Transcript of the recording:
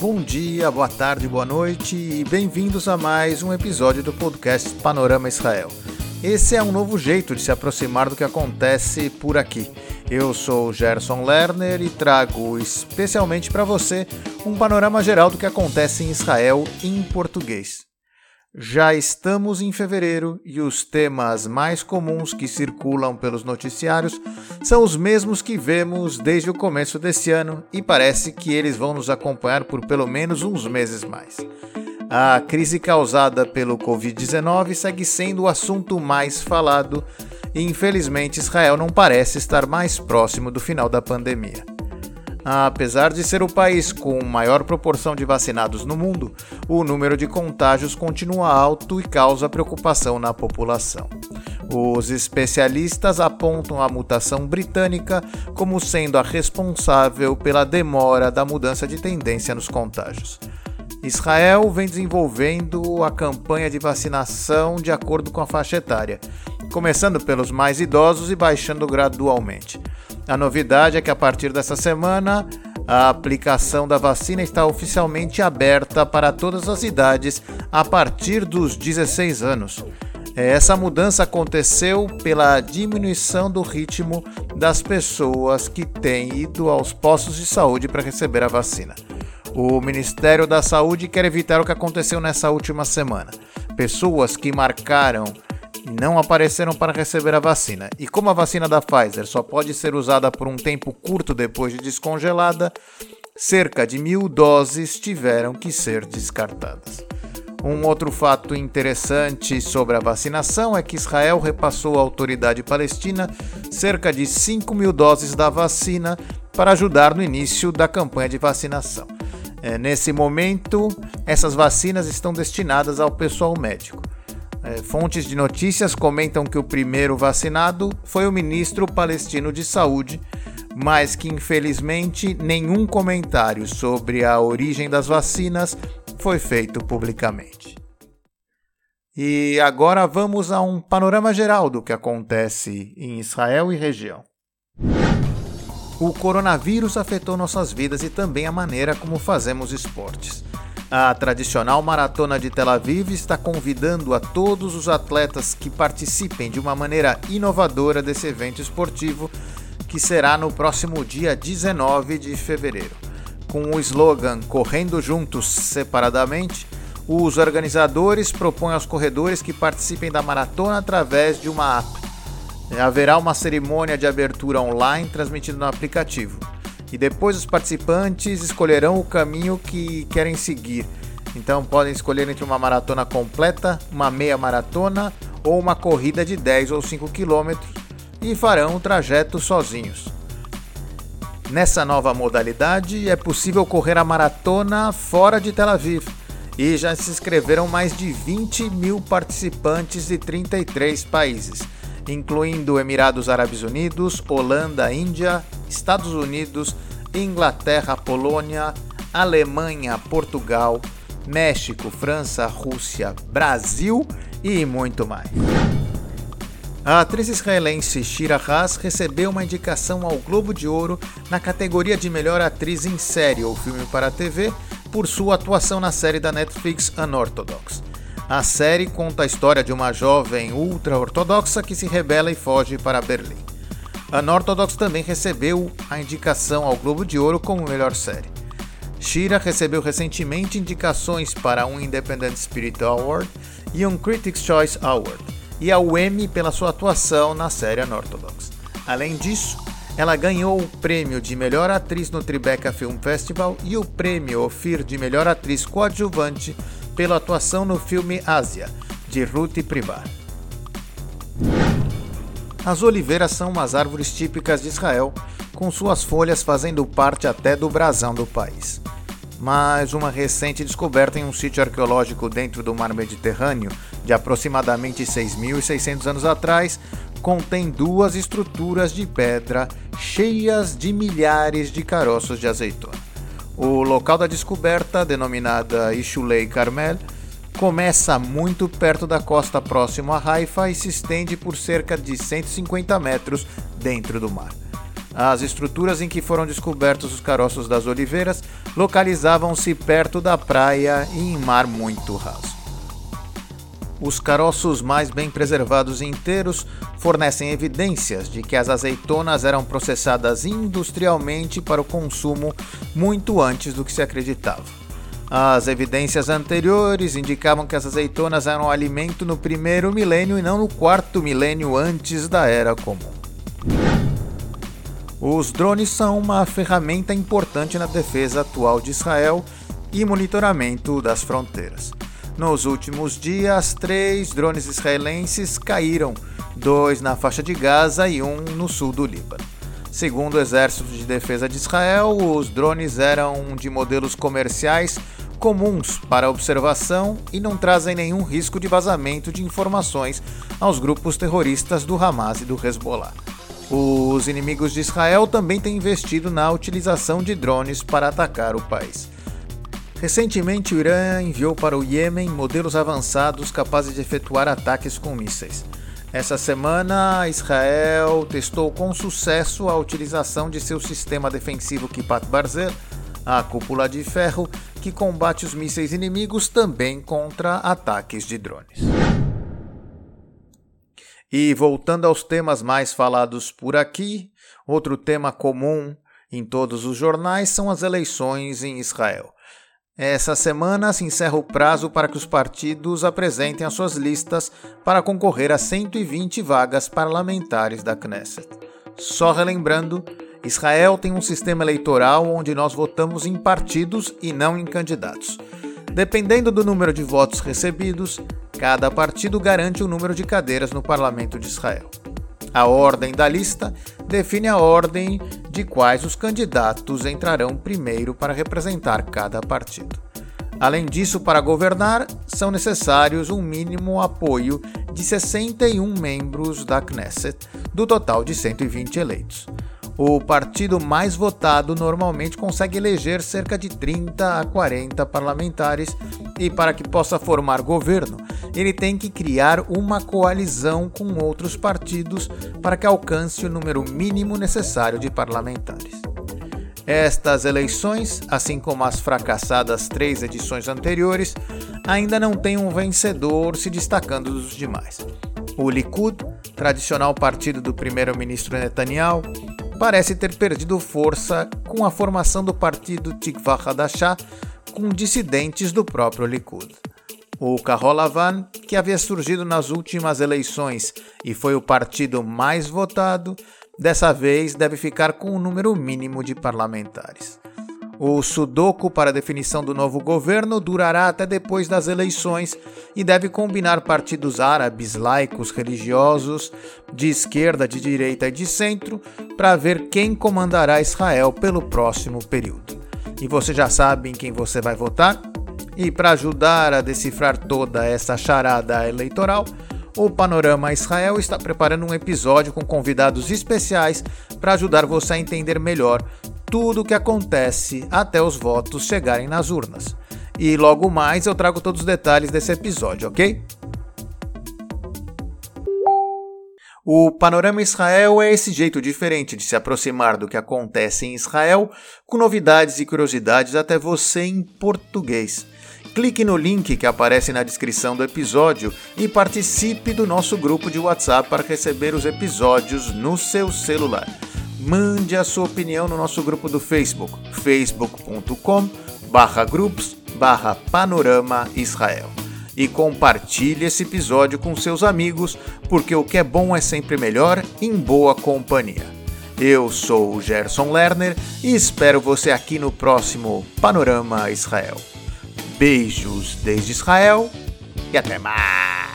Bom dia, boa tarde, boa noite e bem-vindos a mais um episódio do podcast Panorama Israel. Esse é um novo jeito de se aproximar do que acontece por aqui. Eu sou Gerson Lerner e trago especialmente para você um panorama geral do que acontece em Israel em português. Já estamos em fevereiro e os temas mais comuns que circulam pelos noticiários são os mesmos que vemos desde o começo desse ano e parece que eles vão nos acompanhar por pelo menos uns meses mais. A crise causada pelo Covid-19 segue sendo o assunto mais falado e, infelizmente, Israel não parece estar mais próximo do final da pandemia. Apesar de ser o país com maior proporção de vacinados no mundo, o número de contágios continua alto e causa preocupação na população. Os especialistas apontam a mutação britânica como sendo a responsável pela demora da mudança de tendência nos contágios. Israel vem desenvolvendo a campanha de vacinação de acordo com a faixa etária, começando pelos mais idosos e baixando gradualmente. A novidade é que a partir dessa semana, a aplicação da vacina está oficialmente aberta para todas as idades a partir dos 16 anos. Essa mudança aconteceu pela diminuição do ritmo das pessoas que têm ido aos postos de saúde para receber a vacina. O Ministério da Saúde quer evitar o que aconteceu nessa última semana. Pessoas que marcaram não apareceram para receber a vacina. E como a vacina da Pfizer só pode ser usada por um tempo curto depois de descongelada, cerca de mil doses tiveram que ser descartadas. Um outro fato interessante sobre a vacinação é que Israel repassou à autoridade palestina cerca de 5 mil doses da vacina para ajudar no início da campanha de vacinação. É, nesse momento, essas vacinas estão destinadas ao pessoal médico. É, fontes de notícias comentam que o primeiro vacinado foi o ministro palestino de saúde, mas que infelizmente nenhum comentário sobre a origem das vacinas foi feito publicamente. E agora vamos a um panorama geral do que acontece em Israel e região. O coronavírus afetou nossas vidas e também a maneira como fazemos esportes. A tradicional maratona de Tel Aviv está convidando a todos os atletas que participem de uma maneira inovadora desse evento esportivo, que será no próximo dia 19 de fevereiro. Com o slogan Correndo Juntos Separadamente, os organizadores propõem aos corredores que participem da maratona através de uma app. Haverá uma cerimônia de abertura online transmitida no aplicativo e depois os participantes escolherão o caminho que querem seguir. Então podem escolher entre uma maratona completa, uma meia maratona ou uma corrida de 10 ou 5 quilômetros e farão o trajeto sozinhos. Nessa nova modalidade é possível correr a maratona fora de Tel Aviv e já se inscreveram mais de 20 mil participantes de 33 países incluindo Emirados Árabes Unidos, Holanda, Índia, Estados Unidos, Inglaterra, Polônia, Alemanha, Portugal, México, França, Rússia, Brasil e muito mais. A atriz israelense Shira Haas recebeu uma indicação ao Globo de Ouro na categoria de melhor atriz em série ou filme para TV por sua atuação na série da Netflix Unorthodox. A série conta a história de uma jovem ultra-ortodoxa que se rebela e foge para Berlim. Unorthodox também recebeu a indicação ao Globo de Ouro como melhor série. Shira recebeu recentemente indicações para um Independent Spirit Award e um Critics' Choice Award, e ao Emmy pela sua atuação na série Unorthodox. Além disso, ela ganhou o prêmio de melhor atriz no Tribeca Film Festival e o prêmio Ophir de melhor atriz coadjuvante pela atuação no filme Ásia, de Ruth Privar. As oliveiras são umas árvores típicas de Israel, com suas folhas fazendo parte até do brasão do país. Mas uma recente descoberta em um sítio arqueológico dentro do mar Mediterrâneo, de aproximadamente 6.600 anos atrás, contém duas estruturas de pedra cheias de milhares de caroços de azeitona. O local da descoberta, denominada Ishulei Carmel, começa muito perto da costa próximo a Haifa e se estende por cerca de 150 metros dentro do mar. As estruturas em que foram descobertos os caroços das oliveiras localizavam-se perto da praia e em mar muito raso. Os caroços mais bem preservados e inteiros fornecem evidências de que as azeitonas eram processadas industrialmente para o consumo muito antes do que se acreditava. As evidências anteriores indicavam que as azeitonas eram alimento no primeiro milênio e não no quarto milênio antes da Era Comum. Os drones são uma ferramenta importante na defesa atual de Israel e monitoramento das fronteiras. Nos últimos dias, três drones israelenses caíram, dois na faixa de Gaza e um no sul do Líbano. Segundo o Exército de Defesa de Israel, os drones eram de modelos comerciais comuns para observação e não trazem nenhum risco de vazamento de informações aos grupos terroristas do Hamas e do Hezbollah. Os inimigos de Israel também têm investido na utilização de drones para atacar o país. Recentemente, o Irã enviou para o Iêmen modelos avançados capazes de efetuar ataques com mísseis. Essa semana, Israel testou com sucesso a utilização de seu sistema defensivo Kipat Barzel, a cúpula de ferro que combate os mísseis inimigos também contra ataques de drones. E voltando aos temas mais falados por aqui, outro tema comum em todos os jornais são as eleições em Israel. Essa semana se encerra o prazo para que os partidos apresentem as suas listas para concorrer a 120 vagas parlamentares da Knesset. Só relembrando, Israel tem um sistema eleitoral onde nós votamos em partidos e não em candidatos. Dependendo do número de votos recebidos, cada partido garante o um número de cadeiras no parlamento de Israel. A ordem da lista define a ordem de quais os candidatos entrarão primeiro para representar cada partido. Além disso, para governar, são necessários um mínimo apoio de 61 membros da Knesset, do total de 120 eleitos. O partido mais votado normalmente consegue eleger cerca de 30 a 40 parlamentares e, para que possa formar governo, ele tem que criar uma coalizão com outros partidos para que alcance o número mínimo necessário de parlamentares. Estas eleições, assim como as fracassadas três edições anteriores, ainda não têm um vencedor se destacando dos demais. O Likud, tradicional partido do primeiro-ministro Netanyahu, parece ter perdido força com a formação do partido Tikva Hadashah com dissidentes do próprio Likud. O Kaholavan, que havia surgido nas últimas eleições e foi o partido mais votado, dessa vez deve ficar com um número mínimo de parlamentares. O sudoku para definição do novo governo durará até depois das eleições e deve combinar partidos árabes, laicos, religiosos, de esquerda, de direita e de centro, para ver quem comandará Israel pelo próximo período. E você já sabe em quem você vai votar? E para ajudar a decifrar toda essa charada eleitoral, o Panorama Israel está preparando um episódio com convidados especiais para ajudar você a entender melhor tudo o que acontece até os votos chegarem nas urnas. E logo mais eu trago todos os detalhes desse episódio, ok? O Panorama Israel é esse jeito diferente de se aproximar do que acontece em Israel, com novidades e curiosidades até você em português. Clique no link que aparece na descrição do episódio e participe do nosso grupo de WhatsApp para receber os episódios no seu celular mande a sua opinião no nosso grupo do Facebook, facebook.com barra grupos barra panorama Israel. E compartilhe esse episódio com seus amigos, porque o que é bom é sempre melhor em boa companhia. Eu sou o Gerson Lerner e espero você aqui no próximo Panorama Israel. Beijos desde Israel e até mais!